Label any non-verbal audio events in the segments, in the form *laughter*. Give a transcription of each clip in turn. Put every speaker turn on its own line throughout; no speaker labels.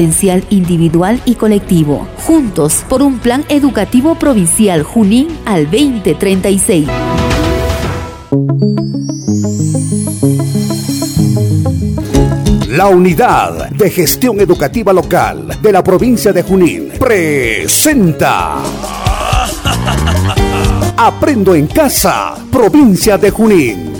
potencial individual y colectivo. Juntos por un plan educativo provincial Junín al 2036.
La unidad de gestión educativa local de la provincia de Junín presenta *laughs* Aprendo en casa, provincia de Junín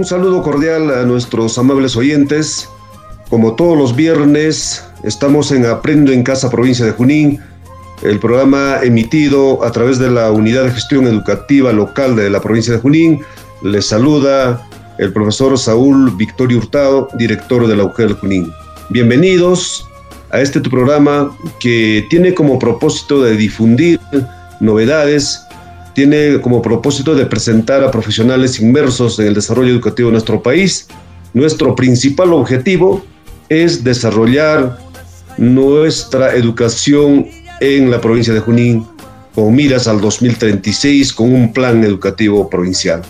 Un saludo cordial a nuestros amables oyentes. Como todos los viernes, estamos en Aprendo en Casa, provincia de Junín, el programa emitido a través de la Unidad de Gestión Educativa Local de la provincia de Junín. Les saluda el profesor Saúl Victorio Hurtado, director de la UGEL Junín. Bienvenidos a este tu programa que tiene como propósito de difundir novedades tiene como propósito de presentar a profesionales inmersos en el desarrollo educativo de nuestro país. Nuestro principal objetivo es desarrollar nuestra educación en la provincia de Junín con miras al 2036 con un plan educativo provincial.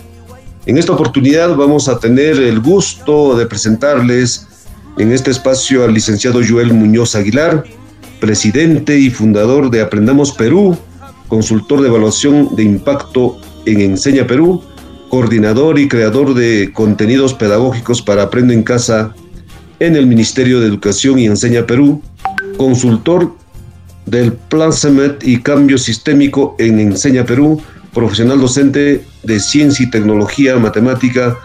En esta oportunidad vamos a tener el gusto de presentarles en este espacio al licenciado Joel Muñoz Aguilar, presidente y fundador de Aprendamos Perú, consultor de evaluación de impacto en Enseña Perú, coordinador y creador de contenidos pedagógicos para Aprendo en Casa en el Ministerio de Educación y Enseña Perú, consultor del Plan CEMET y Cambio Sistémico en Enseña Perú, profesional docente de Ciencia y Tecnología, Matemática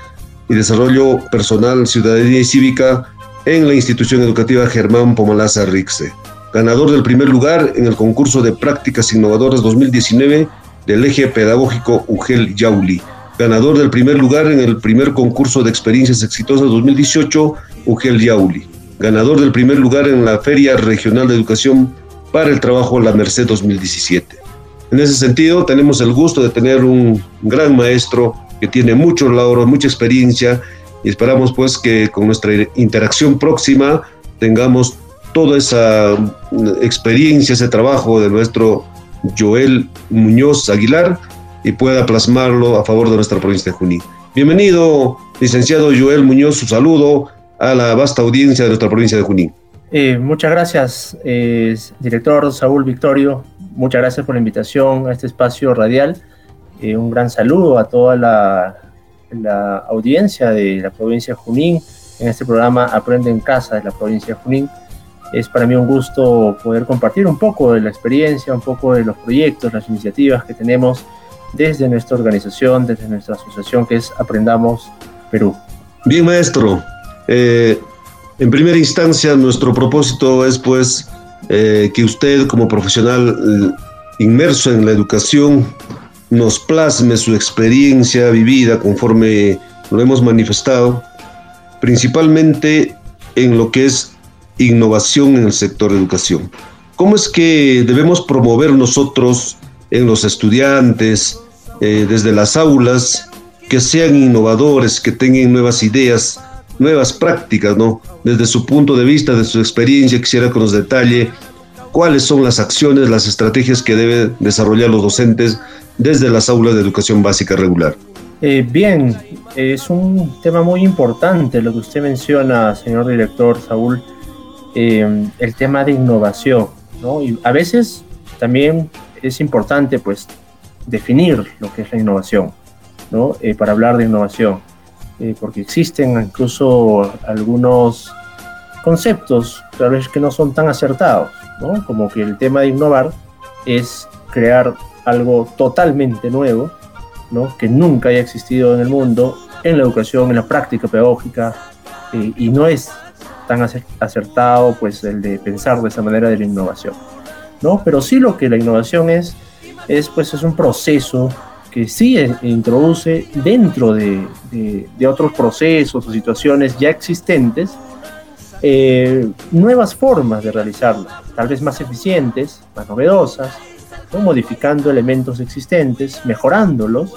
y Desarrollo Personal, Ciudadanía y Cívica en la institución educativa Germán Pomalaza Rixe ganador del primer lugar en el concurso de prácticas innovadoras 2019 del eje pedagógico UGEL Yauli, ganador del primer lugar en el primer concurso de experiencias exitosas 2018 UGEL Yauli, ganador del primer lugar en la Feria Regional de Educación para el Trabajo La Merced 2017. En ese sentido, tenemos el gusto de tener un gran maestro que tiene muchos logros, mucha experiencia y esperamos pues que con nuestra interacción próxima tengamos toda esa mm, experiencia, ese trabajo de nuestro Joel Muñoz Aguilar y pueda plasmarlo a favor de nuestra provincia de Junín. Bienvenido, licenciado Joel Muñoz, su saludo a la vasta audiencia de nuestra provincia de Junín.
Eh, muchas gracias, eh, director Saúl Victorio. Muchas gracias por la invitación a este espacio radial. Eh, un gran saludo a toda la, la, audiencia de la provincia de Junín en este programa Aprende en Casa de la provincia de Junín. Es para mí un gusto poder compartir un poco de la experiencia, un poco de los proyectos, las iniciativas que tenemos desde nuestra organización, desde nuestra asociación que es Aprendamos Perú.
Bien, maestro. Eh, en primera instancia, nuestro propósito es pues eh, que usted como profesional eh, inmerso en la educación nos plasme su experiencia vivida conforme lo hemos manifestado, principalmente en lo que es innovación en el sector de educación. ¿Cómo es que debemos promover nosotros en los estudiantes, eh, desde las aulas, que sean innovadores, que tengan nuevas ideas, nuevas prácticas, ¿no? Desde su punto de vista, de su experiencia, quisiera que nos detalle cuáles son las acciones, las estrategias que deben desarrollar los docentes desde las aulas de educación básica regular.
Eh, bien, es un tema muy importante lo que usted menciona, señor director Saúl Em, el tema de innovación, ¿no? Y a veces también es importante, pues, definir lo que es la innovación, ¿no? Eh, para hablar de innovación. eh, porque existen incluso algunos conceptos tal vez que no son tan acertados, ¿no? como que el tema de innovar es crear algo totalmente nuevo, ¿no? que nunca haya existido en el mundo, en la educación, en la práctica pedagógica, eh, y no es tan acertado pues el de pensar de esa manera de la innovación, ¿no? Pero sí lo que la innovación es, es pues es un proceso que sí introduce dentro de, de, otros procesos o situaciones ya existentes eh, nuevas formas de realizarlo, tal vez más eficientes, más novedosas, modificando elementos existentes, mejorándolos,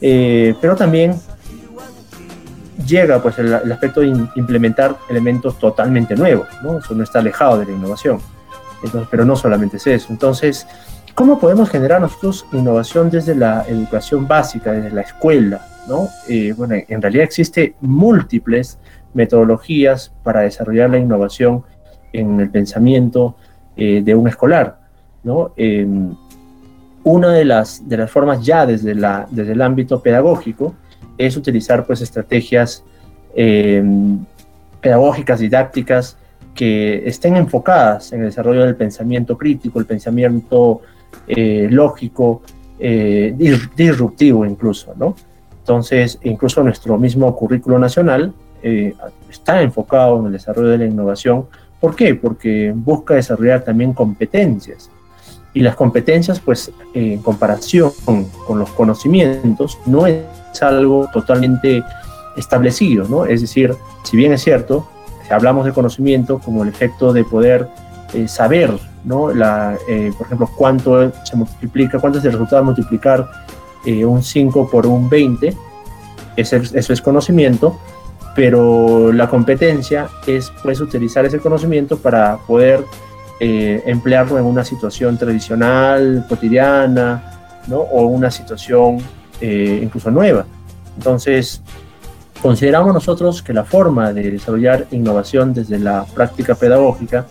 eh, pero también llega pues el, aspecto de implementar elementos totalmente nuevos, ¿no? Eso no está alejado de la innovación. Entonces, pero no solamente es eso. Entonces, ¿cómo podemos generar nosotros innovación desde la educación básica, desde la escuela? ¿no? Eh, bueno, en realidad existe múltiples metodologías para desarrollar la innovación en el pensamiento eh, de un escolar. ¿no? Em, una de las, de las formas ya desde, la, desde el ámbito pedagógico es utilizar pues estrategias em, pedagógicas, didácticas, que estén enfocadas en el desarrollo del pensamiento crítico, el pensamiento eh, lógico, eh, disruptivo incluso, ¿no? Entonces, incluso nuestro mismo currículo nacional eh, está enfocado en el desarrollo de la innovación. ¿Por qué? Porque busca desarrollar también competencias. Y las competencias, pues, en comparación con los conocimientos, no es algo totalmente establecido, ¿no? Es decir, si bien es cierto, hablamos de conocimiento como el efecto de poder eh, saber, ¿no? La, eh, por ejemplo, cuánto se multiplica, cuánto es el resultado de multiplicar eh, un 5 por un 20, eso es conocimiento, pero la competencia es pues utilizar ese conocimiento para poder emplearlo en una situación tradicional, cotidiana, ¿no? o una situación incluso nueva. Entonces, Consideramos nosotros que la forma de desarrollar innovación desde la práctica pedagógica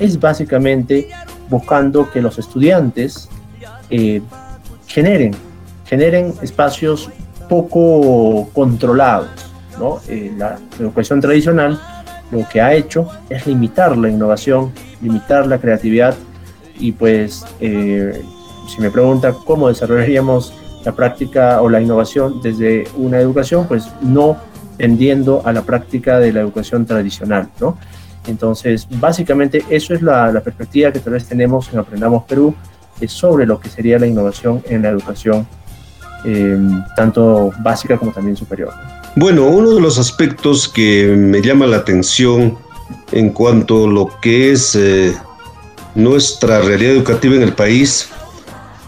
es básicamente buscando que los estudiantes eh, generen, generen espacios poco controlados. ¿no? Eh, la educación tradicional lo que ha hecho es limitar la innovación, limitar la creatividad y pues eh, si me pregunta cómo desarrollaríamos la práctica o la innovación desde una educación, pues no tendiendo a la práctica de la educación tradicional, ¿no? Entonces, básicamente eso es la, perspectiva que tal vez tenemos en Aprendamos Perú sobre lo que sería la innovación en la educación, em, tanto básica como también superior.
Bueno, uno de los aspectos que me llama la atención en cuanto a lo que es eh, nuestra realidad educativa en el país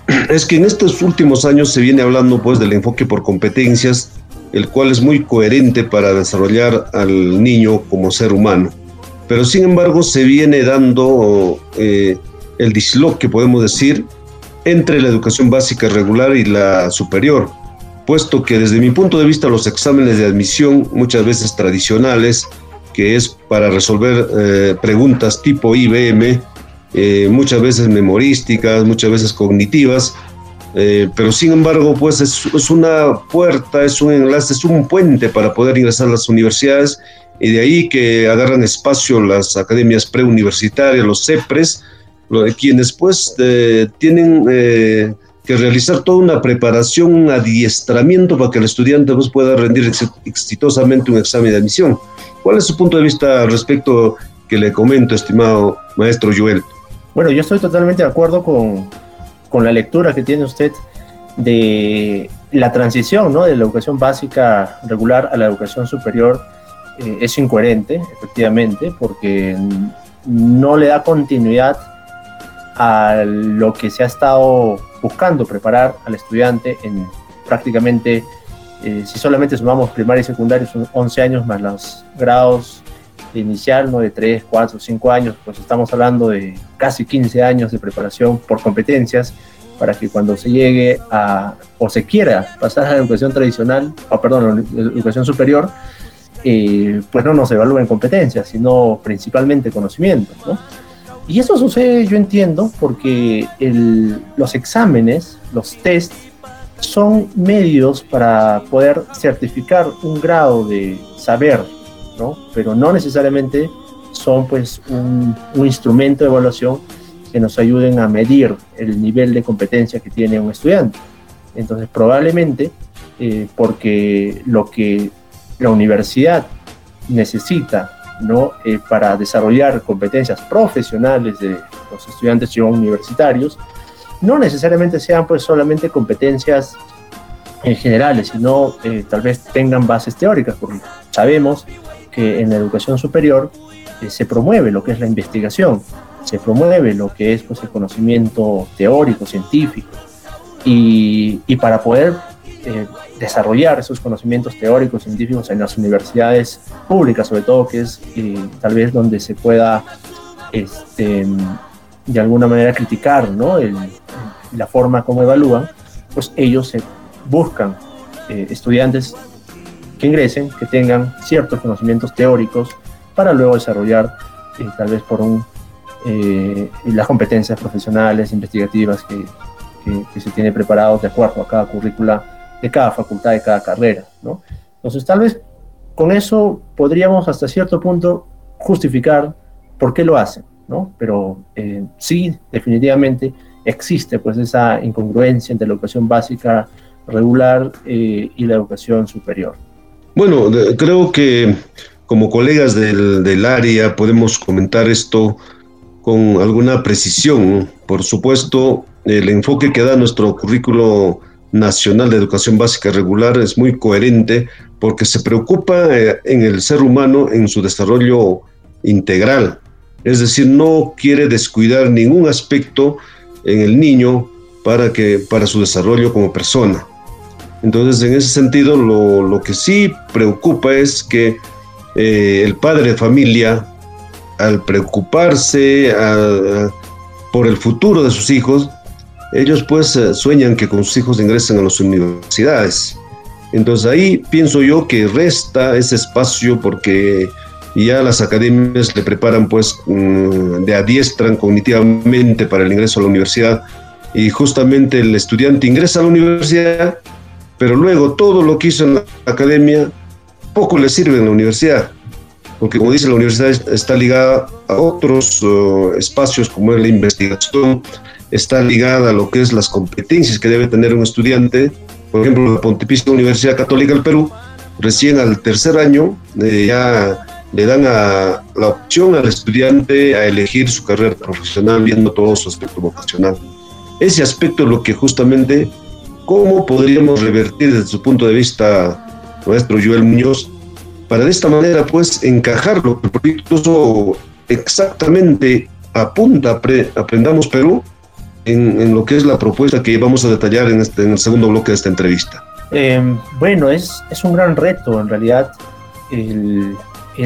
*clears throat* es que en estos últimos años se viene hablando pues del enfoque por competencias el cual es muy coherente para desarrollar al niño como ser humano. Pero sin embargo se viene dando eh, el disloque, podemos decir, entre la educación básica regular y la superior, puesto que desde mi punto de vista los exámenes de admisión, muchas veces tradicionales, que es para resolver eh, preguntas tipo IBM, eh, muchas veces memorísticas, muchas veces cognitivas, eh, pero sin embargo, pues es, una puerta, es un enlace, es un puente para poder ingresar a las universidades y de ahí que agarran espacio las academias preuniversitarias, los CEPRES, quienes pues eh, tienen eh, que realizar toda una preparación, un adiestramiento para que el estudiante pues, pueda rendir exitosamente un examen de admisión. ¿Cuál es su punto de vista al respecto que le comento, estimado maestro Joel?
Bueno, yo estoy totalmente de acuerdo con, con la lectura que tiene usted de la transición ¿no? de la educación básica regular a la educación superior eh, es incoherente, efectivamente, porque no le da continuidad a lo que se ha estado buscando preparar al estudiante en prácticamente, eh, si solamente sumamos primaria y secundaria, son 11 años más los grados inicial, ¿no? de 3, 4, 5 años, pues estamos hablando de casi 15 años de preparación por competencias para que cuando se llegue a, o se quiera pasar a la educación tradicional, o perdón, la educación superior, eh, pues no nos evalúen competencias, sino principalmente conocimientos, ¿no? Y eso sucede, yo entiendo, porque los exámenes, los test, son medios para poder certificar un grado de saber, ¿no? Pero no necesariamente son pues un, instrumento de evaluación que nos ayuden a medir el nivel de competencia que tiene un estudiante. Entonces, probablemente, eh, porque lo que la universidad necesita ¿no? Eh, para desarrollar competencias profesionales de los estudiantes y universitarios, no necesariamente sean pues solamente competencias en generales, sino eh, tal vez tengan bases teóricas, porque sabemos que en la educación superior eh, se promueve lo que es la investigación, se promueve lo que es pues, el conocimiento teórico, científico, y, y para poder eh, desarrollar esos conocimientos teóricos, científicos en las universidades públicas, sobre todo, que es tal vez donde se pueda este, de alguna manera criticar ¿no? la forma como evalúan, pues ellos se buscan eh, estudiantes que ingresen, que tengan ciertos conocimientos teóricos para luego desarrollar eh, tal vez por un, las competencias profesionales, investigativas que, que, se tiene preparado de acuerdo a cada currícula de cada facultad, de cada carrera, ¿no? Entonces, tal vez con eso podríamos hasta cierto punto justificar por qué lo hacen, ¿no? Pero eh, sí, definitivamente existe pues esa incongruencia entre la educación básica regular eh, y la educación superior.
Bueno, creo que como colegas del, área podemos comentar esto con alguna precisión. Por supuesto, el enfoque que da nuestro currículo Nacional de Educación Básica Regular es muy coherente porque se preocupa eh, en el ser humano en su desarrollo integral. Es decir, no quiere descuidar ningún aspecto en el niño para, que, para su desarrollo como persona. Entonces, en ese sentido, lo, que sí preocupa es que eh, el padre de familia, al preocuparse por el futuro de sus hijos, ellos pues eh, sueñan que con sus hijos ingresen a las universidades. Entonces ahí pienso yo que resta ese espacio porque ya las academias le preparan pues mm, de adiestran cognitivamente para el ingreso a la universidad y justamente el estudiante ingresa a la universidad, pero luego todo lo que hizo en la academia poco le sirve en la universidad, porque como dice la universidad está ligada a otros uh, espacios como es la investigación, está ligada a lo que es las competencias que debe tener un estudiante. Por ejemplo, la Pontificia Universidad Católica del Perú, recién al tercer año eh, ya le dan a, la opción al estudiante a elegir su carrera profesional viendo todo su aspecto vocacional. Ese aspecto es lo que justamente, ¿cómo podríamos revertir desde su punto de vista nuestro Joel Muñoz para de esta manera pues encajarlo, el proyecto exactamente apunta, aprendamos Perú, en, lo que es la propuesta que vamos a detallar en, este, el segundo bloque de esta entrevista?
Em, bueno, es, es un gran reto en realidad el,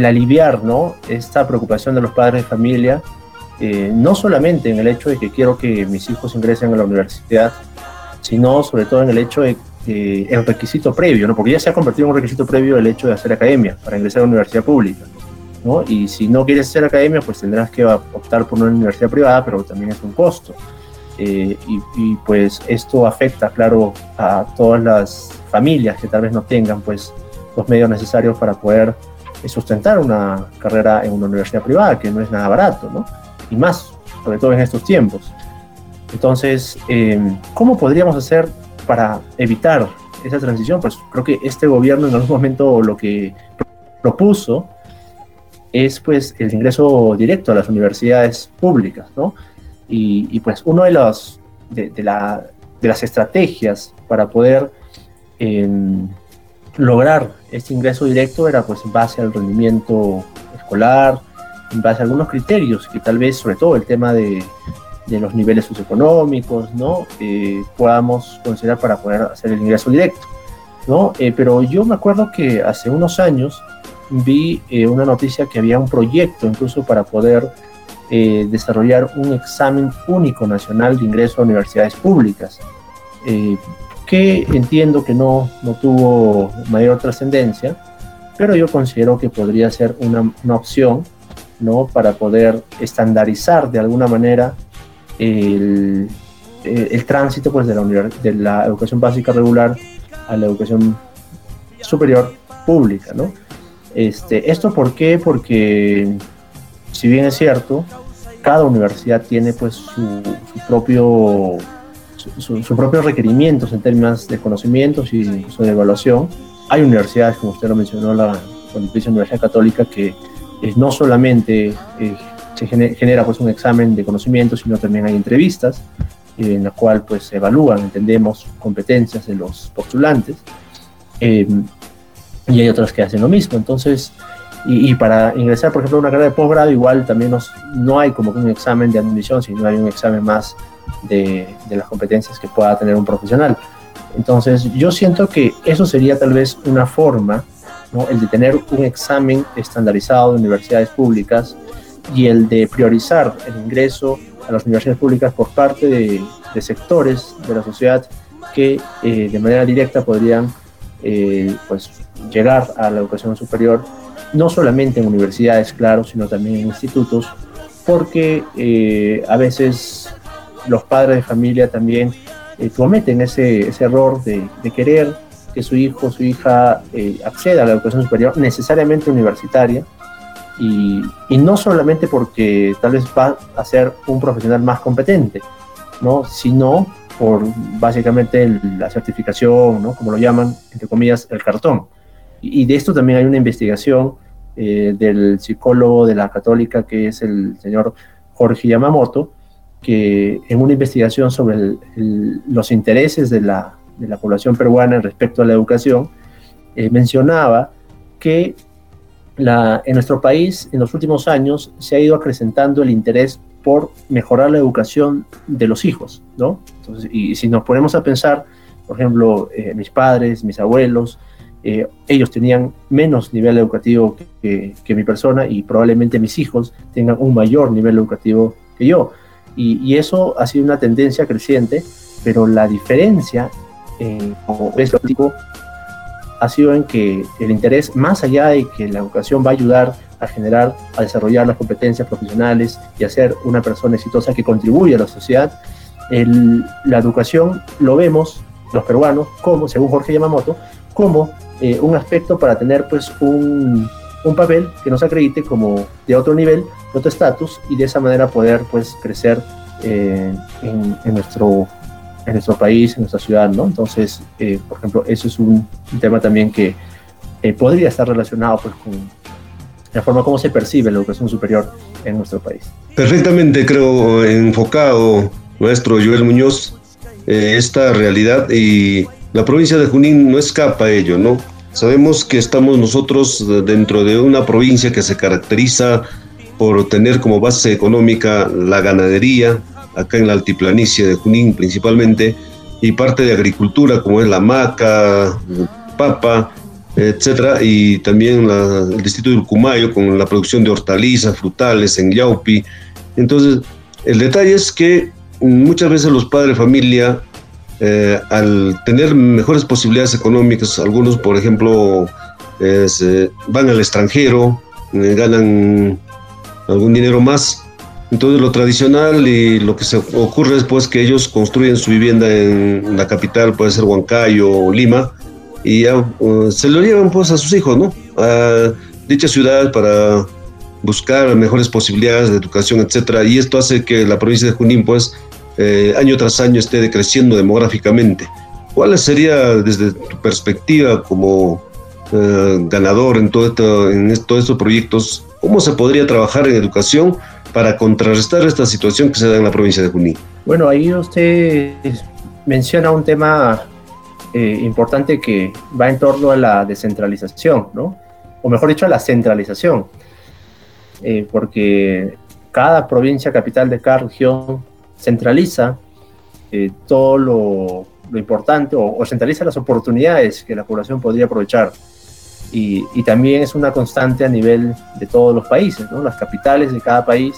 aliviar ¿no? esta preocupación de los padres de familia, eh, no solamente en el hecho de que quiero que mis hijos ingresen a la universidad, sino sobre todo en el hecho de que el requisito previo, ¿no? porque ya se ha convertido en un requisito previo el hecho de hacer academia para ingresar a la universidad pública. ¿no? Y si no quieres hacer academia, pues tendrás que optar por una universidad privada, pero también es un costo. Eh, y, pues esto afecta, claro, a todas las familias que tal vez no tengan pues los medios necesarios para poder eh, sustentar una carrera en una universidad privada, que no es nada barato, ¿no? Y más, sobre todo en estos tiempos. Entonces, eh, ¿cómo podríamos hacer para evitar esa transición? Pues creo que este gobierno en algún momento lo que propuso es pues el ingreso directo a las universidades públicas, ¿no? Y, pues uno de, los, de, la, de, las estrategias para poder em, lograr este ingreso directo era pues en base al rendimiento escolar, en base a algunos criterios que tal vez, sobre todo el tema de, de los niveles socioeconómicos, ¿no? Podamos considerar para poder hacer el ingreso directo, ¿no? Eh, pero yo me acuerdo que hace unos años vi eh, una noticia que había un proyecto incluso para poder eh, desarrollar un examen único nacional de ingreso a universidades públicas, eh, que entiendo que no, no tuvo mayor trascendencia, pero yo considero que podría ser una, una, opción ¿no? para poder estandarizar de alguna manera el, el tránsito pues, de, la de la educación básica regular a la educación superior pública. ¿no? Este, ¿Esto por qué? Porque si bien es cierto, cada universidad tiene pues su, propio sus propios requerimientos en términos de conocimientos y su evaluación. Hay universidades, como usted lo mencionó, la Pontificia Universidad Católica, que no solamente eh, se genera, pues un examen de conocimientos, sino también hay entrevistas eh, en la cual pues se evalúan, entendemos, competencias de los postulantes. Eh, y hay otras que hacen lo mismo. Entonces, y, para ingresar, por ejemplo, a una carrera de posgrado, igual también nos, no hay como un examen de admisión, sino hay un examen más de, de, las competencias que pueda tener un profesional. Entonces, yo siento que eso sería tal vez una forma, ¿no? el de tener un examen estandarizado de universidades públicas y el de priorizar el ingreso a las universidades públicas por parte de, de sectores de la sociedad que eh, de manera directa podrían eh, pues, llegar a la educación superior no solamente en universidades, claro, sino también en institutos, porque eh, a veces los padres de familia también eh, cometen ese, ese error de, querer que su hijo o su hija eh, acceda a la educación superior necesariamente universitaria y, y, no solamente porque tal vez va a ser un profesional más competente, ¿no? sino por básicamente la certificación, ¿no? como lo llaman, entre comillas, el cartón. Y de esto también hay una investigación eh, del psicólogo de la católica que es el señor Jorge Yamamoto, que en una investigación sobre los intereses de la, de la, población peruana respecto a la educación, eh, mencionaba que en nuestro país en los últimos años se ha ido acrecentando el interés por mejorar la educación de los hijos, ¿no? Y si nos ponemos a pensar, por ejemplo, eh, mis padres, mis abuelos, eh, ellos tenían menos nivel educativo que, mi persona y probablemente mis hijos tengan un mayor nivel educativo que yo. Y, eso ha sido una tendencia creciente, pero la diferencia, eh, como ves, ha sido en que el interés, más allá de que la educación va a ayudar a generar, a desarrollar las competencias profesionales y a ser una persona exitosa que contribuye a la sociedad, la educación lo vemos los peruanos como, según Jorge Yamamoto, como eh, un aspecto para tener pues un, un, papel que nos acredite como de otro nivel, otro estatus y de esa manera poder pues crecer eh, en, en, nuestro, en nuestro país, en nuestra ciudad, ¿no? Entonces, eh, por ejemplo, eso es un, tema también que podría estar relacionado pues con la forma como se percibe la educación superior en nuestro país.
Perfectamente, creo, enfocado nuestro Joel Muñoz esta realidad y la provincia de Junín no escapa a ello, ¿no? Sabemos que estamos nosotros dentro de una provincia que se caracteriza por tener como base económica la ganadería, acá en la altiplanicie de Junín principalmente, y parte de agricultura como es la maca, papa, etcétera, y también el distrito de Urcumayo con la producción de hortalizas, frutales en Yaupi. Entonces, el detalle es que muchas veces los padres de familia eh, al tener mejores posibilidades económicas, algunos, por ejemplo, eh, van al extranjero, eh, ganan algún dinero más. Entonces lo tradicional y lo que se ocurre es pues que ellos construyen su vivienda en la capital, puede ser Huancayo o Lima, y se lo llevan pues a sus hijos, ¿no? A dicha ciudad para buscar mejores posibilidades de educación, etcétera. Y esto hace que la provincia de Junín pues eh, año tras año esté decreciendo demográficamente. ¿Cuál sería desde tu perspectiva como eh, ganador en, todo en todos estos proyectos, cómo se podría trabajar en educación para contrarrestar esta situación que se da en la provincia de Junín?
Bueno, ahí usted menciona un tema eh, importante que va en torno a la descentralización, ¿no? O mejor dicho, a la centralización, porque cada provincia capital de cada región centraliza eh, todo lo, importante o, centraliza las oportunidades que la población podría aprovechar. Y, también es una constante a nivel de todos los países, ¿no? Las capitales de cada país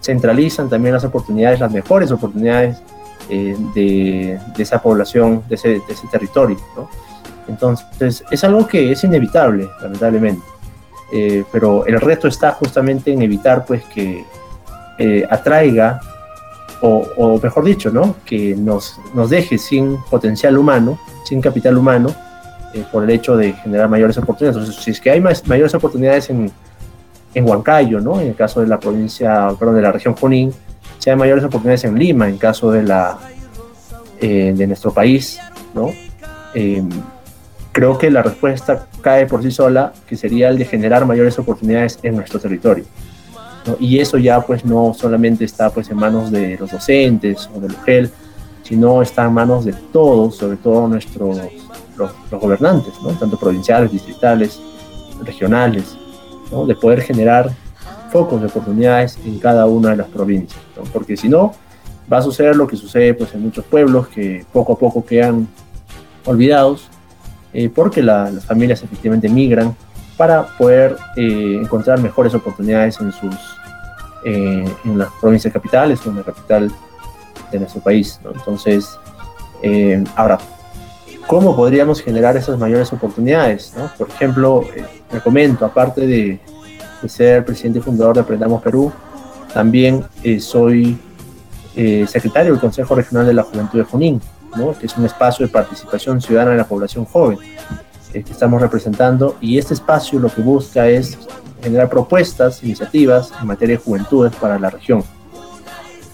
centralizan también las oportunidades, las mejores oportunidades eh, de, esa población, de ese, territorio, Entonces, es algo que es inevitable, lamentablemente. Eh, pero el reto está justamente en evitar pues que atraiga o, mejor dicho, ¿no? que nos, nos deje sin potencial humano, sin capital humano, eh, por el hecho de generar mayores oportunidades. Entonces, si es que hay más, mayores oportunidades en, en Huancayo, ¿no? en el caso de la provincia, perdón, de la región Junín, si hay mayores oportunidades en Lima, en caso de, la, eh, de nuestro país, ¿no? Eh, creo que la respuesta cae por sí sola, que sería el de generar mayores oportunidades en nuestro territorio. Y eso ya pues no solamente está pues en manos de los docentes o del UGEL, sino está en manos de todos, sobre todo nuestros los, gobernantes, ¿no? tanto provinciales, distritales, regionales, ¿no? de poder generar focos de oportunidades en cada una de las provincias, porque si no, va a suceder lo que sucede pues, en muchos pueblos que poco a poco quedan olvidados, eh, porque las familias efectivamente migran para poder eh, encontrar mejores oportunidades en sus eh, en las provincias capitales o en la capital de nuestro país. Entonces, ahora, ¿cómo podríamos generar esas mayores oportunidades? Por ejemplo, me comento, aparte de, ser presidente y fundador de Aprendamos Perú, también soy secretario del Consejo Regional de la Juventud de Junín que es un espacio de participación ciudadana de la población joven eh, que estamos representando y este espacio lo que busca es generar propuestas, iniciativas en materia de juventudes para la región.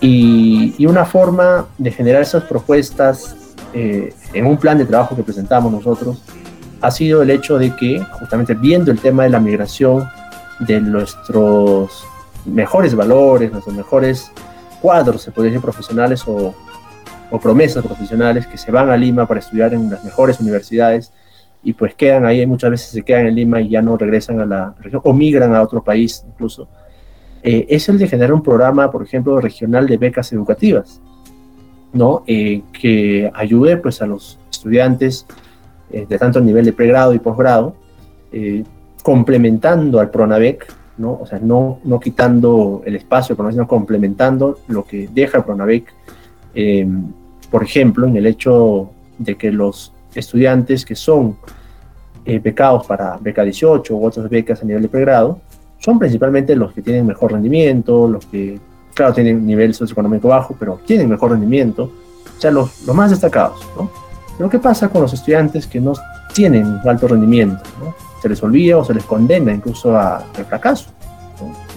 Y, una forma de generar esas propuestas eh, en un plan de trabajo que presentamos nosotros ha sido el hecho de que, justamente viendo el tema de la migración de nuestros mejores valores, nuestros mejores cuadros, se podría decir, profesionales o, o promesas profesionales que se van a Lima para estudiar en las mejores universidades y pues quedan ahí, muchas veces se quedan en Lima y ya no regresan a la región o migran a otro país incluso, eh, es el de generar un programa, por ejemplo, regional de becas educativas, ¿no? Eh, que ayude pues a los estudiantes eh, de tanto nivel de pregrado y posgrado, complementando al PRONAVEC, ¿no? O sea, no, no quitando el espacio, sino complementando lo que deja el PRONAVEC Em, por ejemplo, en el hecho de que los estudiantes que son eh, becados para beca 18 u otras becas a nivel de pregrado, son principalmente los que tienen mejor rendimiento, los que, claro, tienen nivel socioeconómico bajo, pero tienen mejor rendimiento, o sea, los, los más destacados, ¿no? Pero ¿qué pasa con los estudiantes que no tienen alto rendimiento? Se les olvida o se les condena incluso al fracaso,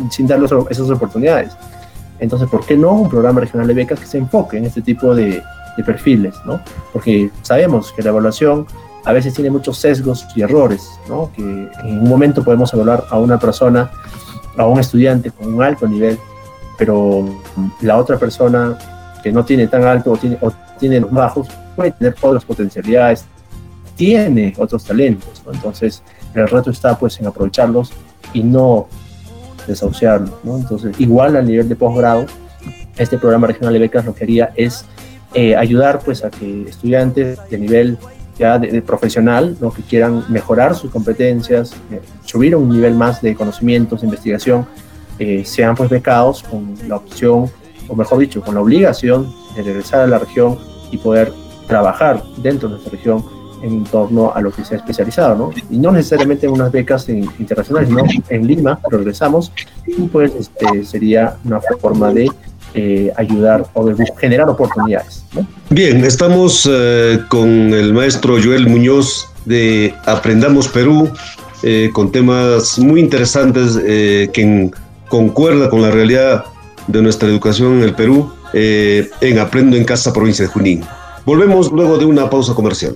sin darles esas oportunidades. Entonces, ¿por qué no un programa regional de becas que se enfoque en este tipo de, perfiles? ¿no? Porque sabemos que la evaluación a veces tiene muchos sesgos y errores, ¿no? que en un momento podemos evaluar a una persona, a un estudiante con un alto nivel, pero la otra persona que no tiene tan alto o tiene, o tiene los bajos puede tener otras potencialidades, tiene otros talentos. Entonces, el reto está pues en aprovecharlos y no desahuciarlo. ¿no? Entonces, igual al nivel de posgrado, este programa regional de becas lo que haría es eh, ayudar pues, a que estudiantes de nivel ya de, profesional, ¿no? que quieran mejorar sus competencias, eh, subir a un nivel más de conocimientos, de investigación, eh, sean pues becados con la opción, o mejor dicho, con la obligación de regresar a la región y poder trabajar dentro de nuestra región en torno a lo que se ha especializado, ¿no? Y no necesariamente en unas becas internacionales, sino en Lima, regresamos, y pues este, sería una forma de eh, ayudar o generar oportunidades.
Bien, estamos eh, con el maestro Joel Muñoz de Aprendamos Perú, eh, con temas muy interesantes que concuerda con la realidad de nuestra educación en el Perú, en Aprendo en Casa, provincia de Junín. Volvemos luego de una pausa comercial.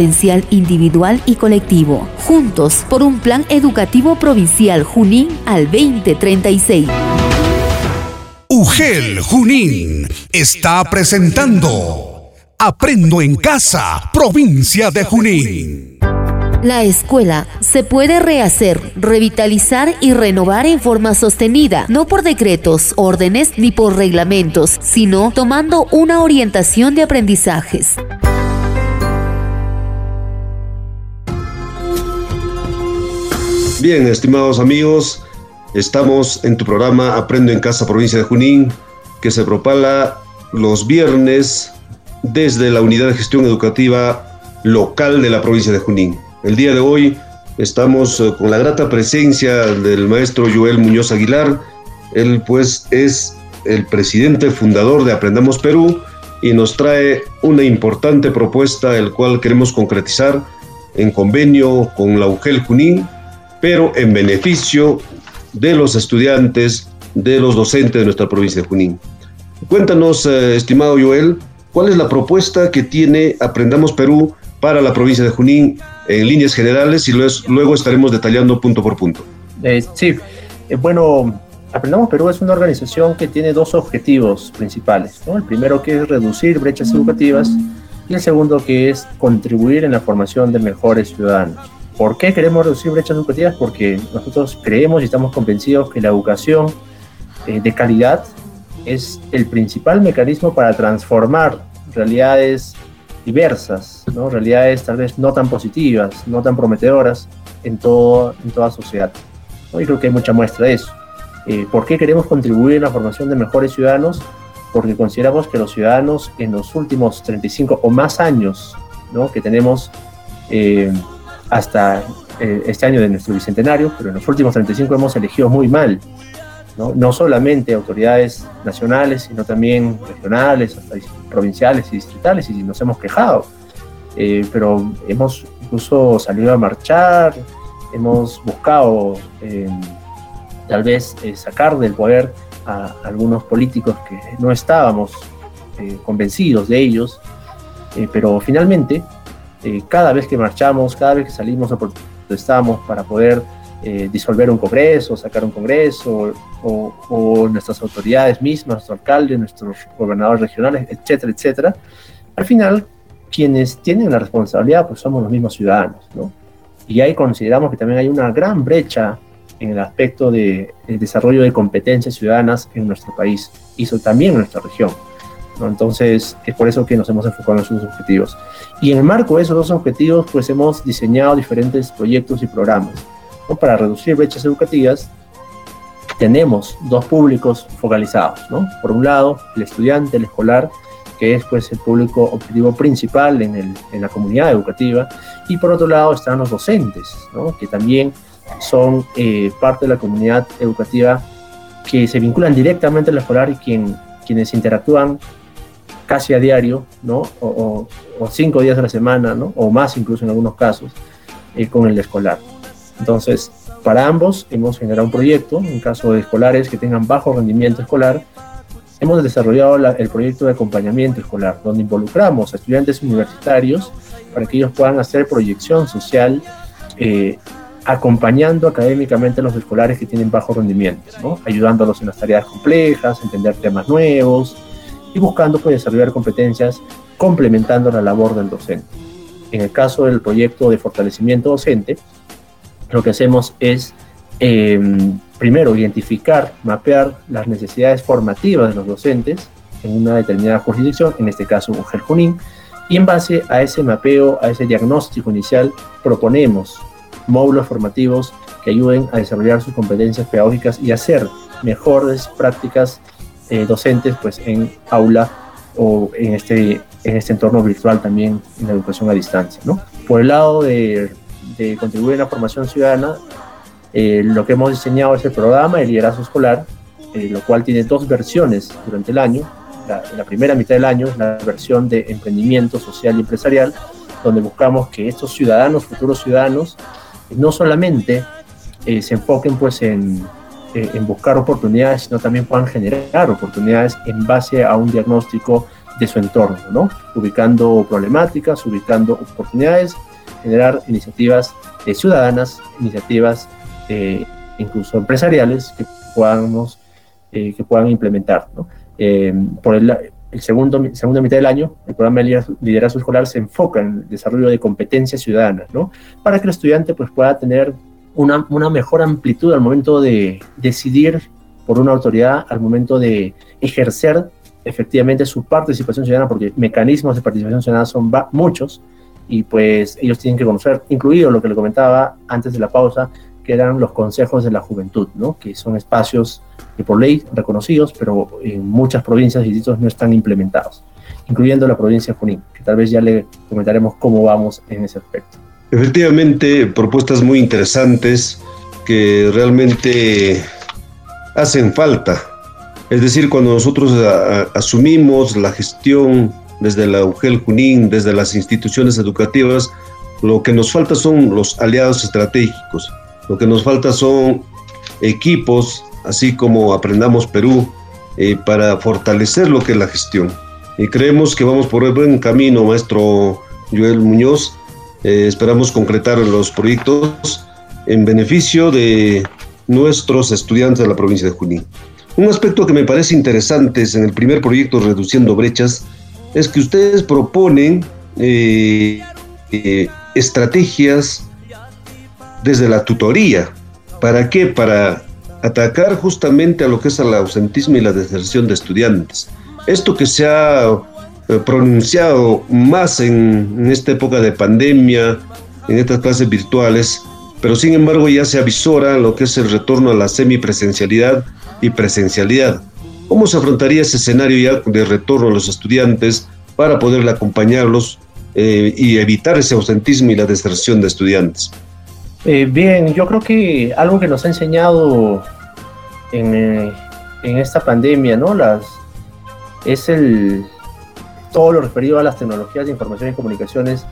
potencial individual y colectivo, juntos por un plan educativo provincial Junín al 2036.
UGEL Junín está presentando Aprendo en Casa, provincia de Junín.
La escuela se puede rehacer, revitalizar y renovar en forma sostenida, no por decretos, órdenes ni por reglamentos, sino tomando una orientación de aprendizajes.
Bien, estimados amigos, estamos en tu programa Aprendo en Casa, provincia de Junín, que se propala los viernes desde la Unidad de Gestión Educativa Local de la provincia de Junín. El día de hoy estamos eh, con la grata presencia del maestro Joel Muñoz Aguilar. Él pues es el presidente fundador de Aprendamos Perú y nos trae una importante propuesta el cual queremos concretizar en convenio con la UGEL Junín, pero en beneficio de los estudiantes, de los docentes de nuestra provincia de Junín. Cuéntanos, eh, estimado Joel, cuál es la propuesta que tiene Aprendamos Perú para la provincia de Junín en líneas generales y luego, estaremos detallando punto por punto.
Eh, sí, eh, bueno, Aprendamos Perú es una organización que tiene dos objetivos principales. El primero que es reducir brechas educativas y el segundo que es contribuir en la formación de mejores ciudadanos. ¿Por qué queremos reducir brechas educativas? Porque nosotros creemos y estamos convencidos que la educación eh, de calidad es el principal mecanismo para transformar realidades diversas, ¿no? realidades tal vez no tan positivas, no tan prometedoras en, todo, en toda sociedad. ¿no? Y creo que hay mucha muestra de eso. Eh, ¿Por qué queremos contribuir en la formación de mejores ciudadanos? Porque consideramos que los ciudadanos en los últimos 35 o más años ¿no? que tenemos eh, hasta eh, este año de nuestro bicentenario, pero en los últimos 35 hemos elegido muy mal ¿no? solamente autoridades nacionales, sino también regionales, provinciales y distritales, y nos hemos quejado. Eh, pero hemos incluso salido a marchar, hemos buscado em, tal vez eh, sacar del poder a algunos políticos que no estábamos eh, convencidos de ellos, pero finalmente, cada vez que marchamos, cada vez que salimos o protestamos para poder eh, disolver un congreso, sacar un congreso, o, nuestras autoridades mismas, nuestro alcalde, nuestros gobernadores regionales, etcétera, etcétera. Al final, quienes tienen la responsabilidad, pues somos los mismos ciudadanos, ¿no? Y ahí consideramos que también hay una gran brecha en el aspecto del de, desarrollo de competencias ciudadanas en nuestro país y también en nuestra región. ¿No? Entonces, es por eso que nos hemos enfocado en esos objetivos. Y en el marco de esos dos objetivos, pues hemos diseñado diferentes proyectos y programas para reducir brechas educativas, tenemos dos públicos focalizados. ¿no? Por un lado, el estudiante, el escolar, que es pues, el público objetivo principal en, el, en la comunidad educativa, y por otro lado están los docentes, ¿no? que también son eh, parte de la comunidad educativa que se vinculan directamente al escolar y quien, quienes interactúan casi a diario, ¿no? O, cinco días a la semana, ¿no? O más incluso en algunos casos, eh, con el escolar. Entonces, para ambos hemos generado un proyecto, en caso de escolares que tengan bajo rendimiento escolar, hemos desarrollado el proyecto de acompañamiento escolar, donde involucramos a estudiantes universitarios para que ellos puedan hacer proyección social, eh, acompañando académicamente a los escolares que tienen bajo rendimiento, ¿no? ayudándolos en las tareas complejas, entender temas nuevos y buscando pues, desarrollar competencias complementando la labor del docente. En el caso del proyecto de fortalecimiento docente, lo que hacemos es, em, primero, identificar, mapear las necesidades formativas de los docentes en una determinada jurisdicción, en este caso un Junín, y en base a ese mapeo, a ese diagnóstico inicial, proponemos módulos formativos que ayuden a desarrollar sus competencias pedagógicas y hacer mejores prácticas eh, docentes pues, en aula o en este, en este entorno virtual también en la educación a distancia. ¿no? Por el lado de contribuir en la formación ciudadana, eh, lo que hemos diseñado es el programa de liderazgo escolar, eh, lo cual tiene dos versiones durante el año. La, la primera mitad del año es la versión de emprendimiento social y empresarial, donde buscamos que estos ciudadanos, futuros ciudadanos, no solamente eh, se enfoquen pues en, en buscar oportunidades, sino también puedan generar oportunidades en base a un diagnóstico de su entorno, ¿no? ubicando problemáticas, ubicando oportunidades generar iniciativas eh, ciudadanas, iniciativas eh, incluso empresariales que podamos eh, que puedan implementar. por, el, el segundo, segunda mitad del año, el programa de liderazgo escolar se enfoca en el desarrollo de competencias ciudadanas, ¿no? Para que el estudiante pues, pueda tener una, una mejor amplitud al momento de decidir por una autoridad, al momento de ejercer efectivamente su participación ciudadana, porque mecanismos de participación ciudadana son muchos, y pues ellos tienen que conocer, incluido lo que le comentaba antes de la pausa, que eran los consejos de la juventud, ¿no? que son espacios que por ley reconocidos, pero en muchas provincias y distritos no están implementados, incluyendo la provincia de Junín, que tal vez ya le comentaremos cómo vamos en ese aspecto.
Efectivamente, propuestas muy interesantes que realmente hacen falta. Es decir, cuando nosotros asumimos la gestión desde la UGEL Junín, desde las instituciones educativas, lo que nos falta son los aliados estratégicos, lo que nos falta son equipos, así como Aprendamos Perú, eh, para fortalecer lo que es la gestión. Y creemos que vamos por el buen camino, maestro Joel Muñoz. Eh, esperamos concretar los proyectos en beneficio de nuestros estudiantes de la provincia de Junín. Un aspecto que me parece interesante es en el primer proyecto Reduciendo Brechas, es que ustedes proponen eh, estrategias desde la tutoría. ¿Para qué? Para atacar justamente a lo que es el ausentismo y la deserción de estudiantes. Esto que se ha eh, pronunciado más en, en, esta época de pandemia, en estas clases virtuales, pero sin embargo ya se avisora lo que es el retorno a la semipresencialidad y presencialidad. ¿Cómo se afrontaría ese escenario ya de retorno a los estudiantes para poder acompañarlos eh, y evitar ese ausentismo y la deserción de estudiantes?
Eh, bien, yo creo que algo que nos ha enseñado en, eh, en esta pandemia, ¿no? Las, es el, todo lo referido a las tecnologías de información y comunicaciones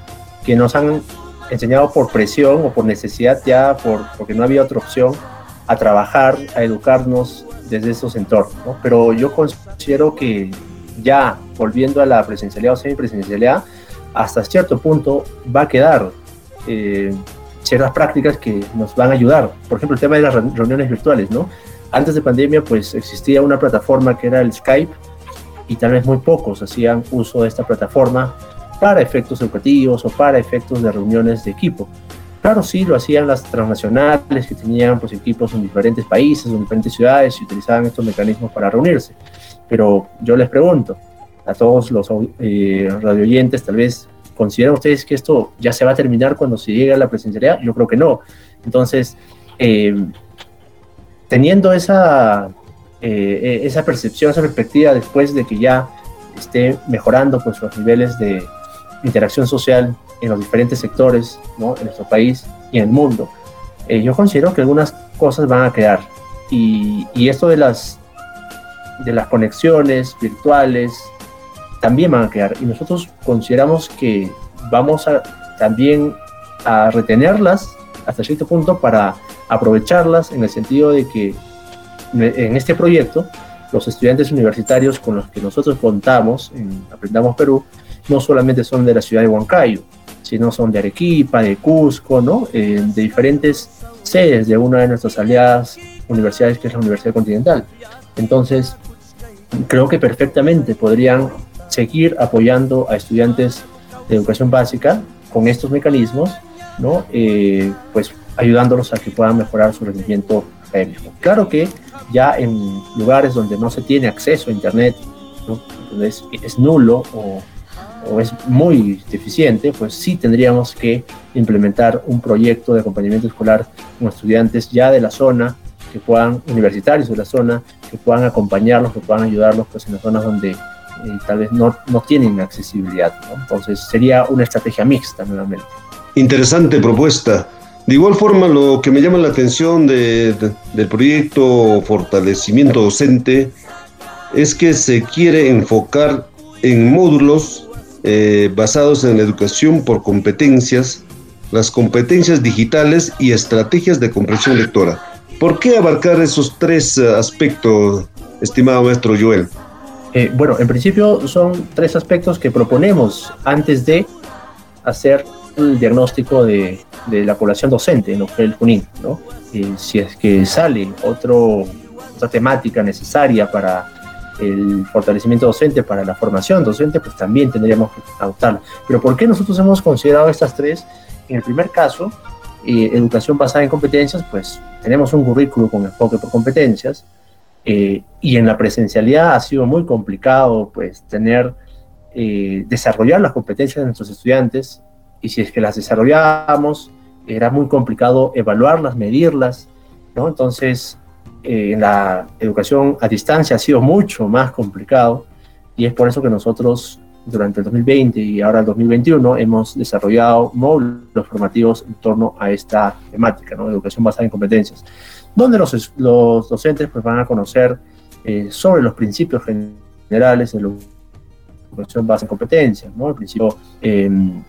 que nos han enseñado por presión o por necesidad ya, por, porque no había otra opción, a trabajar, a educarnos desde esos entornos. ¿no? Pero yo considero que ya volviendo a la presencialidad o semipresencialidad, hasta cierto punto va a quedar eh, ciertas prácticas que nos van a ayudar. Por ejemplo, el tema de las reuniones virtuales, ¿no? Antes de pandemia, pues existía una plataforma que era el Skype y tal vez muy pocos hacían uso de esta plataforma para efectos educativos o para efectos de reuniones de equipo. Claro, sí, lo hacían las transnacionales que tenían pues, equipos en diferentes países, en diferentes ciudades y utilizaban estos mecanismos para reunirse. Pero yo les pregunto a todos los eh, radioyentes, tal vez, ¿consideran ustedes que esto ya se va a terminar cuando se llegue a la presencialidad? Yo creo que no. Entonces, eh, teniendo esa, eh, esa percepción, esa perspectiva después de que ya esté mejorando pues, los niveles de interacción social en los diferentes sectores ¿no? en nuestro país y en el mundo, eh, yo considero que algunas cosas van a quedar. Y, y, esto de las, de las conexiones virtuales también van a quedar. Y nosotros consideramos que vamos a también a retenerlas hasta cierto punto para aprovecharlas en el sentido de que en este proyecto los estudiantes universitarios con los que nosotros contamos en Aprendamos Perú no solamente son de la ciudad de Huancayo, sino son de Arequipa, de Cusco, ¿no? Eh, de diferentes sedes de una de nuestras aliadas universidades, que es la Universidad Continental. Entonces, creo que perfectamente podrían seguir apoyando a estudiantes de educación básica con estos mecanismos, ¿no? Eh, pues ayudándolos a que puedan mejorar su rendimiento Claro que ya en lugares donde no se tiene acceso a Internet, ¿no? es, nulo o o es muy deficiente, pues sí tendríamos que implementar un proyecto de acompañamiento escolar con estudiantes ya de la zona, que puedan, universitarios de la zona, que puedan acompañarlos, que puedan ayudarlos pues, en las zonas donde eh, tal vez no, no tienen accesibilidad. Entonces sería una estrategia mixta nuevamente.
Interesante propuesta. De igual forma, lo que me llama la atención de, del proyecto Fortalecimiento Docente es que se quiere enfocar en módulos eh, basados en la educación por competencias, las competencias digitales y estrategias de comprensión lectora. ¿Por qué abarcar esos tres eh, aspectos, estimado maestro Joel?
Eh, bueno, en principio son tres aspectos que proponemos antes de hacer el diagnóstico de, de la población docente en el Junín. ¿no? si es que sale otro, otra temática necesaria para el fortalecimiento docente para la formación docente, pues también tendríamos que adoptarlo. Pero ¿por qué nosotros hemos considerado estas tres? En el primer caso, eh, educación basada en competencias, pues tenemos un currículo con enfoque por competencias, eh, y en la presencialidad ha sido muy complicado, pues, tener, eh, desarrollar las competencias de nuestros estudiantes, y si es que las desarrollábamos, era muy complicado evaluarlas, medirlas, ¿no? Entonces, eh, la educación a distancia ha sido mucho más complicado y es por eso que nosotros durante el 2020 y ahora el 2021 hemos desarrollado módulos formativos en torno a esta temática, ¿no? educación basada en competencias, donde los, los docentes pues, van a conocer eh, sobre los principios generales de la educación basada en competencias, ¿no? el principio, em,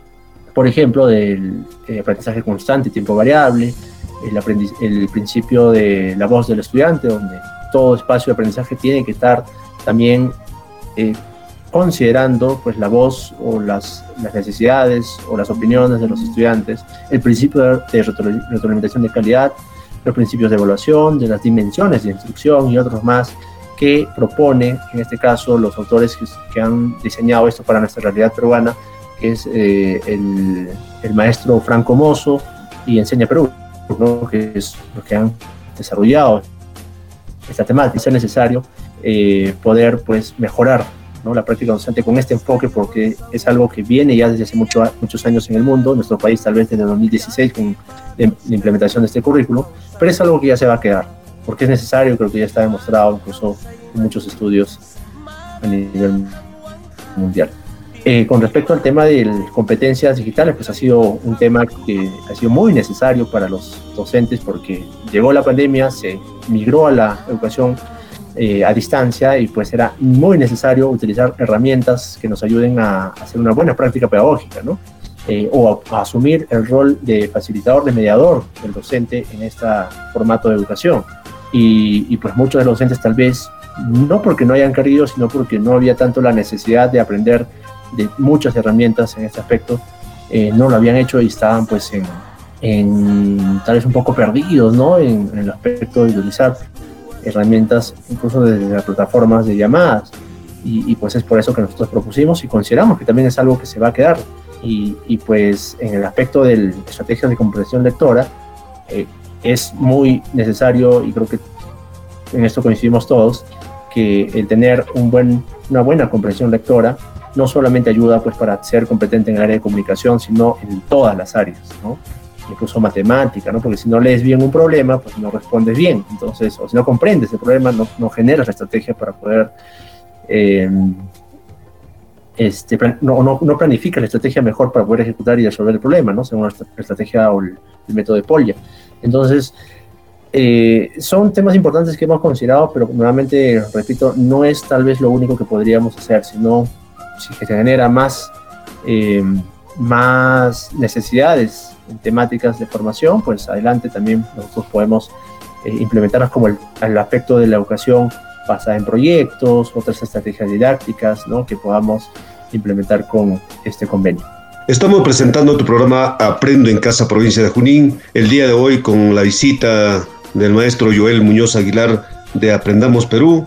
por ejemplo, del eh, aprendizaje constante tiempo variable, el, principio de la voz del estudiante, donde todo espacio de aprendizaje tiene que estar también eh, considerando pues, la voz o las, las, necesidades o las opiniones de los estudiantes, el principio de, retroalimentación de calidad, los principios de evaluación, de las dimensiones de instrucción y otros más que propone, en este caso, los autores que, han diseñado esto para nuestra realidad peruana, que es eh, el, el maestro Franco Mozo y Enseña Perú que es lo que han desarrollado esta temática, es necesario eh, poder pues mejorar ¿no? la práctica docente con este enfoque porque es algo que viene ya desde hace mucho, muchos años en el mundo, en nuestro país tal vez desde 2016 con la implementación de este currículo, pero es algo que ya se va a quedar, porque es necesario, creo que ya está demostrado incluso en muchos estudios a nivel mundial. Eh, con respecto al tema de competencias digitales, pues ha sido un tema que ha sido muy necesario para los docentes porque llegó la pandemia, se migró a la educación eh, a distancia y pues era muy necesario utilizar herramientas que nos ayuden a, hacer una buena práctica pedagógica, ¿no? Eh, o a, asumir el rol de facilitador, de mediador del docente en este formato de educación. Y, y pues muchos de los docentes tal vez, no porque no hayan querido, sino porque no había tanto la necesidad de aprender de muchas herramientas en este aspecto, eh, no lo habían hecho y estaban pues en, en tal vez un poco perdidos, ¿no? En, el aspecto de utilizar herramientas incluso desde las plataformas de llamadas. Y, pues es por eso que nosotros propusimos y consideramos que también es algo que se va a quedar. Y, pues en el aspecto de estrategias de comprensión lectora, eh, es muy necesario y creo que en esto coincidimos todos, que el tener una buena comprensión lectora no solamente ayuda pues para ser competente en el área de comunicación, sino en todas las áreas, incluso matemática, ¿no? porque si no lees bien un problema, pues no respondes bien, entonces, o si no comprendes el problema, no, no generas la estrategia para poder, em, este, no, planificas la estrategia mejor para poder ejecutar y resolver el problema, ¿no? según la estrategia o el, método de Polya. Entonces, eh, son temas importantes que hemos considerado, pero nuevamente, repito, no es tal vez lo único que podríamos hacer, sino si se genera más, eh, más necesidades en temáticas de formación, pues adelante también nosotros podemos eh, implementarlas como el, aspecto de la educación basada en proyectos, otras estrategias didácticas ¿no? que podamos implementar con este convenio.
Estamos presentando tu programa Aprendo en Casa Provincia de Junín, el día de hoy con la visita del maestro Joel Muñoz Aguilar de Aprendamos Perú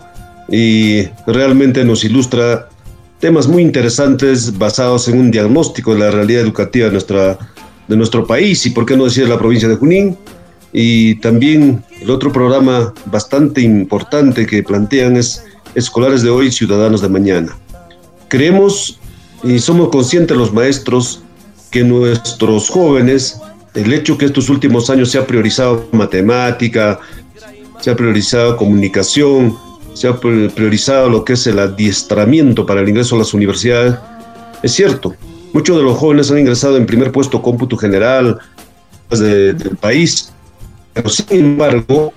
y realmente nos ilustra temas muy interesantes basados en un diagnóstico de la realidad educativa de, nuestra, de nuestro país y, por qué no decir, la provincia de Junín. Y también el otro programa bastante importante que plantean es Escolares de hoy, Ciudadanos de mañana. Creemos y somos conscientes los maestros que nuestros jóvenes, el hecho que estos últimos años se ha priorizado matemática, se ha priorizado comunicación, se ha priorizado lo que es el adiestramiento para el ingreso a las universidades. Es cierto, muchos de los jóvenes han ingresado en primer puesto cómputo general del país, pero sin embargo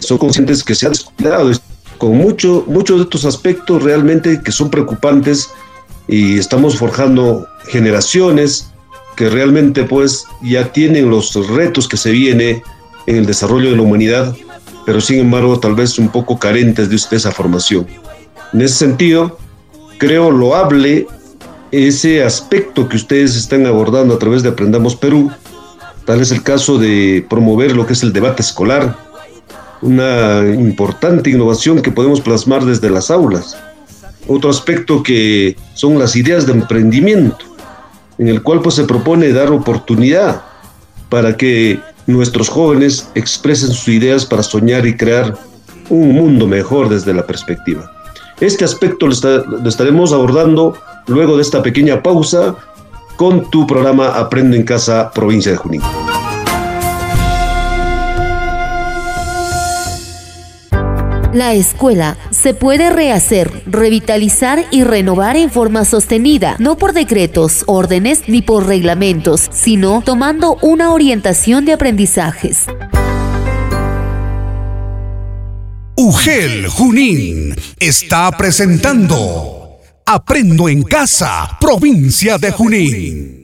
son conscientes que se ha descuidado con mucho, muchos de estos aspectos realmente que son preocupantes y estamos forjando generaciones que realmente pues ya tienen los retos que se viene en el desarrollo de la humanidad pero sin embargo tal vez un poco carentes de usted esa formación. En ese sentido, creo loable ese aspecto que ustedes están abordando a través de Aprendamos Perú, tal es el caso de promover lo que es el debate escolar, una importante innovación que podemos plasmar desde las aulas. Otro aspecto que son las ideas de emprendimiento, en el cual pues, se propone dar oportunidad para que nuestros jóvenes expresen sus ideas para soñar y crear un mundo mejor desde la perspectiva. Este aspecto lo, estaremos abordando luego de esta pequeña pausa con tu programa Aprendo en Casa, provincia de Junín.
La escuela se puede rehacer, revitalizar y renovar en forma sostenida, no por decretos, órdenes ni por reglamentos, sino tomando una orientación de aprendizajes.
UGEL Junín está presentando Aprendo en Casa, provincia de Junín.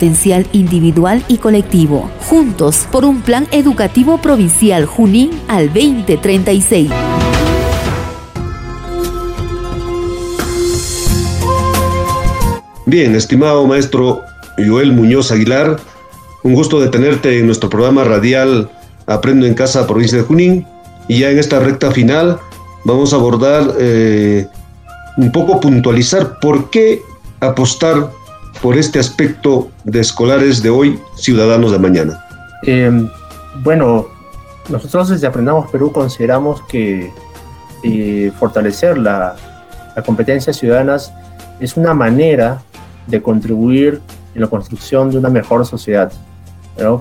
potencial individual y colectivo, juntos por un plan educativo provincial Junín al 2036.
Bien, estimado maestro Joel Muñoz Aguilar, un gusto de tenerte en nuestro programa radial Aprendo en Casa, provincia de Junín. Y ya en esta recta final vamos a abordar eh, un poco puntualizar por qué apostar por este aspecto de escolares de hoy, ciudadanos de mañana?
Em, bueno, nosotros desde Aprendamos Perú consideramos que eh, fortalecer la, la, competencia ciudadanas es una manera de contribuir en la construcción de una mejor sociedad,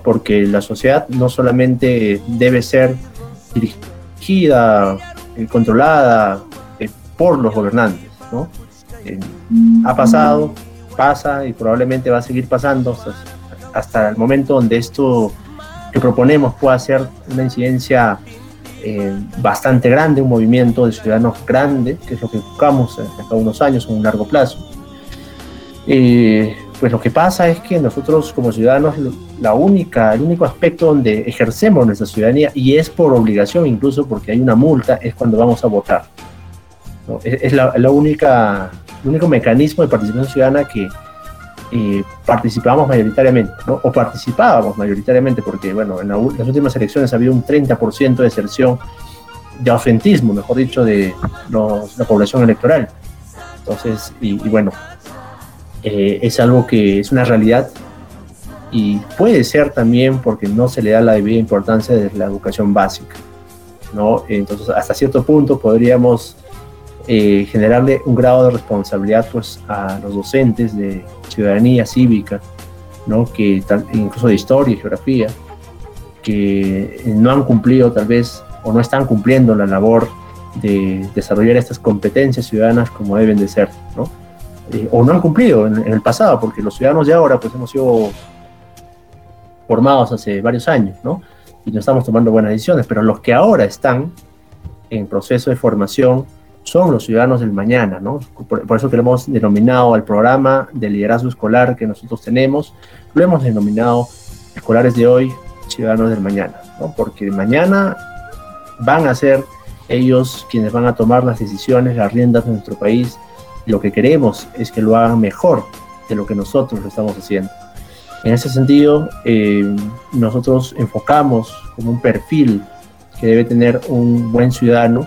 porque la sociedad no solamente debe ser dirigida, y controlada eh, por los gobernantes, ¿no? Eh, ha pasado pasa y probablemente va a seguir pasando hasta, el momento donde esto que proponemos pueda ser una incidencia eh, bastante grande, un movimiento de ciudadanos grande, que es lo que buscamos cada unos años, en un largo plazo. Eh, pues lo que pasa es que nosotros como ciudadanos, la única, el único aspecto donde ejercemos nuestra ciudadanía, y es por obligación incluso porque hay una multa, es cuando vamos a votar. Es, la, la, única único mecanismo de participación ciudadana que eh, participamos mayoritariamente, o participábamos mayoritariamente, porque bueno, en las últimas elecciones ha habido un 30% de deserción, de ausentismo, mejor dicho, de la población electoral. Entonces, y, bueno, eh, es algo que es una realidad y puede ser también porque no se le da la debida importancia de la educación básica. ¿no? Entonces, hasta cierto punto podríamos eh, generarle un grado de responsabilidad pues, a los docentes de ciudadanía cívica, ¿no? que incluso de historia y geografía, que no han cumplido tal vez o no están cumpliendo la labor de desarrollar estas competencias ciudadanas como deben de ser, ¿no? Eh, o no han cumplido en, en, el pasado, porque los ciudadanos de ahora pues hemos sido formados hace varios años, ¿no? Y no estamos tomando buenas decisiones, pero los que ahora están en proceso de formación son los ciudadanos del mañana, ¿no? Por, eso que lo hemos denominado al programa de liderazgo escolar que nosotros tenemos, lo hemos denominado escolares de hoy, ciudadanos del mañana, ¿no? Porque mañana van a ser ellos quienes van a tomar las decisiones, las riendas de nuestro país. Lo que queremos es que lo hagan mejor de lo que nosotros lo estamos haciendo. En ese sentido, eh, nosotros enfocamos como un perfil que debe tener un buen ciudadano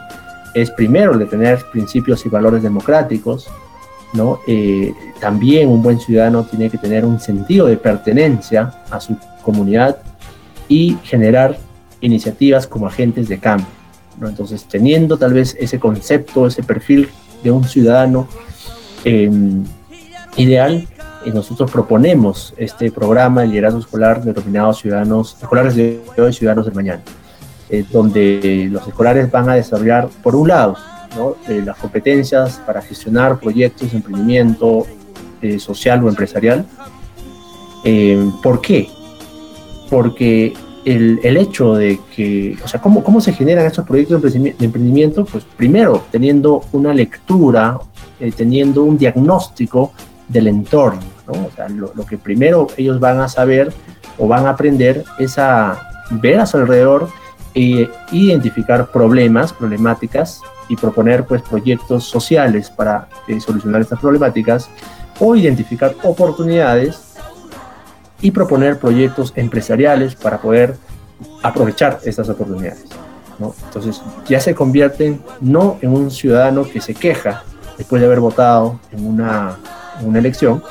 es primero de tener principios y valores democráticos, ¿no? Eh, también un buen ciudadano tiene que tener un sentido de pertenencia a su comunidad y generar iniciativas como agentes de cambio. ¿no? Entonces, teniendo tal vez ese concepto, ese perfil de un ciudadano em, ideal, y nosotros proponemos este programa de liderazgo escolar denominado Ciudadanos Escolares de hoy, Ciudadanos del Mañana. Eh, donde los escolares van a desarrollar, por un lado, eh, las competencias para gestionar proyectos de emprendimiento eh, social o empresarial. ¿Por qué? Porque el, el, hecho de que, o sea, ¿cómo, cómo se generan estos proyectos de emprendimiento? Pues primero, teniendo una lectura, eh, teniendo un diagnóstico del entorno, ¿no? O sea, lo, lo, que primero ellos van a saber o van a aprender es a ver a su alrededor e identificar problemas, problemáticas y proponer pues proyectos sociales para eh, solucionar estas problemáticas o identificar oportunidades y proponer proyectos empresariales para poder aprovechar estas oportunidades. ¿no? Entonces ya se convierten no en un ciudadano que se queja después de haber votado en una, en una elección,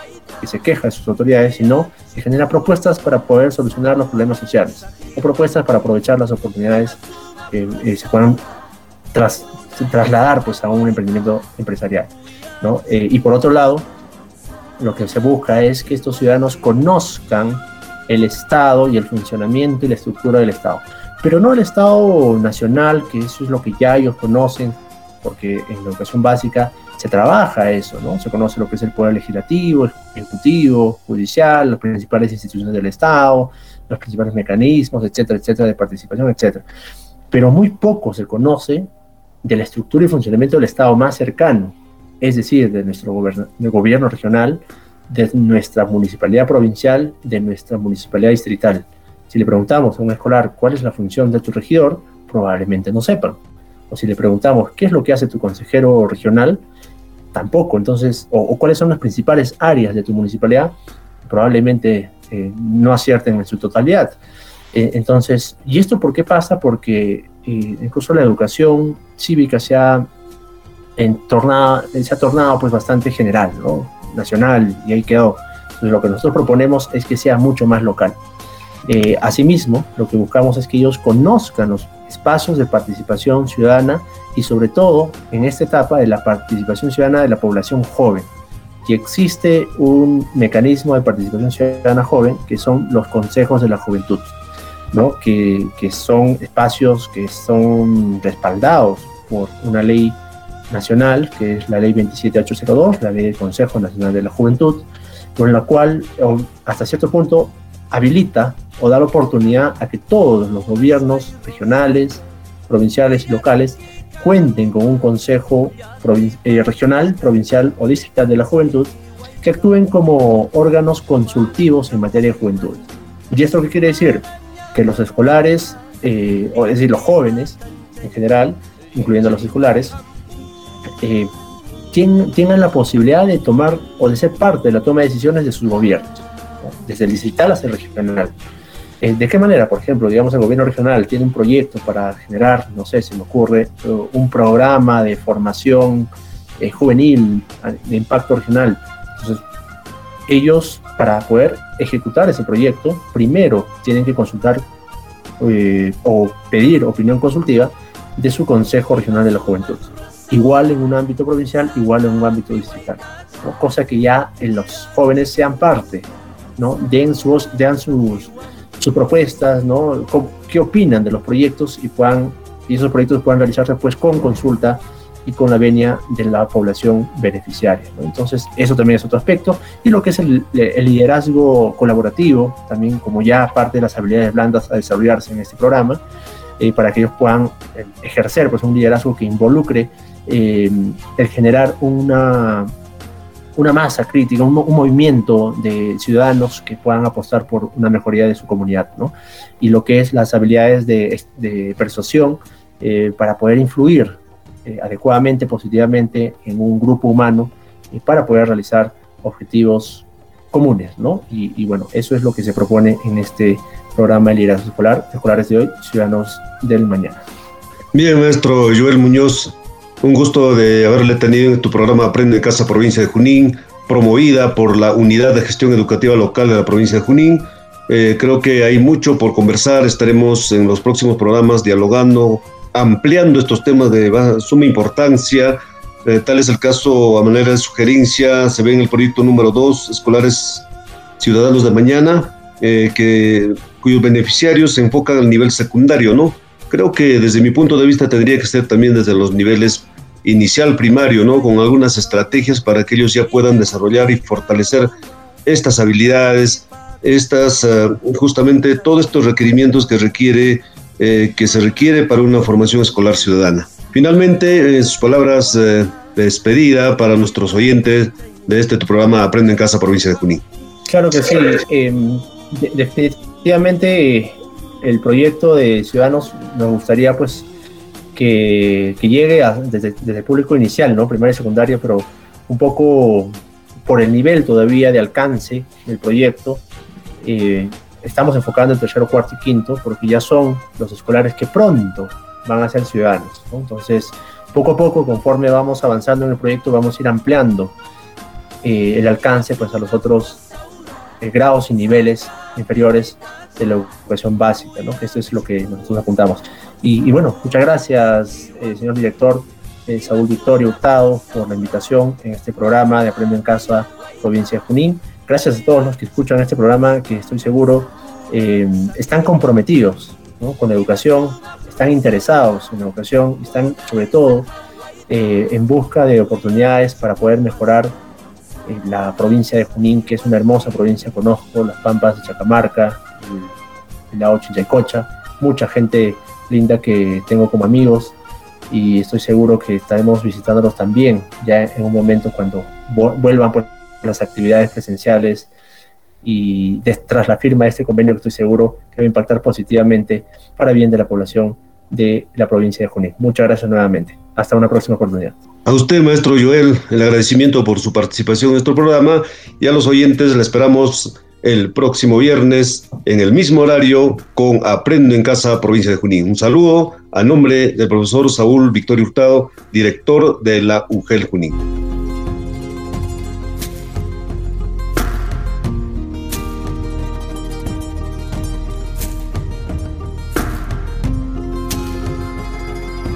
que se queja de sus autoridades, sino que genera propuestas para poder solucionar los problemas sociales o propuestas para aprovechar las oportunidades que eh, se puedan tras, trasladar pues, a un emprendimiento empresarial. ¿no? Eh, y por otro lado, lo que se busca es que estos ciudadanos conozcan el Estado y el funcionamiento y la estructura del Estado. Pero no el Estado nacional, que eso es lo que ya ellos conocen, porque en educación básica se trabaja eso, ¿no? Se conoce lo que es el poder legislativo, ejecutivo, judicial, las principales instituciones del Estado, los principales mecanismos, etcétera, etcétera, de participación, etcétera. Pero muy poco se conoce de la estructura y funcionamiento del Estado más cercano, es decir, de nuestro gobierno, regional, de nuestra municipalidad provincial, de nuestra municipalidad distrital. Si le preguntamos a un escolar cuál es la función de tu regidor, probablemente no sepan. O si le preguntamos qué es lo que hace tu consejero regional, tampoco. Entonces, o, cuáles son las principales áreas de tu municipalidad, probablemente eh, no acierten en su totalidad. Eh, entonces, ¿y esto por qué pasa? Porque eh, incluso la educación cívica se ha tornado, se ha tornado pues bastante general, ¿no? nacional, y ahí quedó. Entonces, lo que nosotros proponemos es que sea mucho más local. Asimismo, lo que buscamos es que ellos conozcan los espacios de participación ciudadana y sobre todo en esta etapa de la participación ciudadana de la población joven. Y existe un mecanismo de participación ciudadana joven que son los consejos de la juventud, ¿no? que, que son espacios que son respaldados por una ley nacional, que es la ley 27802, la ley del Consejo Nacional de la Juventud, con la cual hasta cierto punto habilita o da la oportunidad a que todos los gobiernos regionales, provinciales y locales cuenten con un consejo eh, regional, provincial o distrital de la juventud que actúen como órganos consultivos en materia de juventud. ¿Y esto qué quiere decir? Que los escolares, eh, o es decir, los jóvenes en general, incluyendo los escolares, eh, tengan la posibilidad de tomar o de ser parte de la toma de decisiones de sus gobiernos, desde el distrital hasta el regional. Eh, ¿De qué manera? Por ejemplo, digamos, el gobierno regional tiene un proyecto para generar, no sé, se me ocurre, eh, un programa de formación juvenil de impacto regional. Entonces, ellos, para poder ejecutar ese proyecto, primero tienen que consultar o pedir opinión consultiva de su Consejo Regional de la Juventud igual en un ámbito provincial, igual en un ámbito distrital. Cosa que ya en los jóvenes sean parte, ¿no? den, sus, den sus, sus propuestas, ¿no? qué opinan de los proyectos y, puedan, esos proyectos puedan realizarse pues, con consulta y con la venia de la población beneficiaria. Entonces, eso también es otro aspecto. Y lo que es el, el, liderazgo colaborativo, también como ya parte de las habilidades blandas a desarrollarse en este programa, eh, para que ellos puedan eh, ejercer pues, un liderazgo que involucre eh, el generar una, una masa crítica, un, movimiento de ciudadanos que puedan apostar por una mejoría de su comunidad, ¿no? Y lo que es las habilidades de, persuasión eh, para poder influir eh, adecuadamente, positivamente en un grupo humano para poder realizar objetivos comunes, ¿no? Y, y, bueno, eso es lo que se propone en este programa de liderazgo escolar, escolares de hoy, ciudadanos del mañana.
Bien, maestro Joel Muñoz, un gusto de haberle tenido en tu programa Aprende en Casa Provincia de Junín, promovida por la Unidad de Gestión Educativa Local de la provincia de Junín. Eh, creo que hay mucho por conversar, estaremos en los próximos programas dialogando, ampliando estos temas de suma importancia. Eh, tal es el caso, a manera de sugerencia, se ve en el proyecto número 2, Escolares Ciudadanos de Mañana, eh, que, cuyos beneficiarios se enfocan al nivel secundario, ¿no? Creo que desde mi punto de vista tendría que ser también desde los niveles inicial primario, ¿no? Con algunas estrategias para que ellos ya puedan desarrollar y fortalecer estas habilidades estas, eh, justamente todos estos requerimientos que requiere, eh, que se requiere para una formación escolar ciudadana. Finalmente, en sus palabras de despedida para nuestros oyentes de este tu programa Aprende en Casa, provincia de Junín.
Claro que sí. Em, definitivamente el proyecto de Ciudadanos nos gustaría pues que, llegue desde, el público inicial, ¿no? Primaria y secundaria, pero un poco por el nivel todavía de alcance del proyecto. Eh, estamos enfocando en tercero, cuarto y quinto, porque ya son los escolares que pronto van a ser ciudadanos. Entonces, poco a poco, conforme vamos avanzando en el proyecto, vamos a ir ampliando eh, el alcance pues, a los otros eh, grados y niveles inferiores de la educación básica, ¿no? Esto es lo que nosotros apuntamos. Y, bueno, muchas gracias, eh, señor director eh, Saúl Victorio Hurtado, por la invitación en este programa de Aprende en Casa, provincia de Junín. Gracias a todos los que escuchan este programa, que estoy seguro eh, están comprometidos con la educación, están interesados en la educación, están sobre todo en busca de oportunidades para poder mejorar la provincia de Junín, que es una hermosa provincia, conozco las Pampas de Chacamarca, el, la Chinchaycocha, mucha gente linda que tengo como amigos y estoy seguro que estaremos visitándolos también ya en un momento cuando vuelvan pues, las actividades presenciales y tras la firma de este convenio que estoy seguro que va a impactar positivamente para bien de la población de la provincia de Junín. Muchas gracias nuevamente. Hasta una próxima oportunidad.
A usted, maestro Joel, el agradecimiento por su participación en nuestro programa y a los oyentes le esperamos el próximo viernes en el mismo horario con Aprendo en Casa, provincia de Junín. Un saludo a nombre del profesor Saúl Victorio Hurtado, director de la UGEL Junín.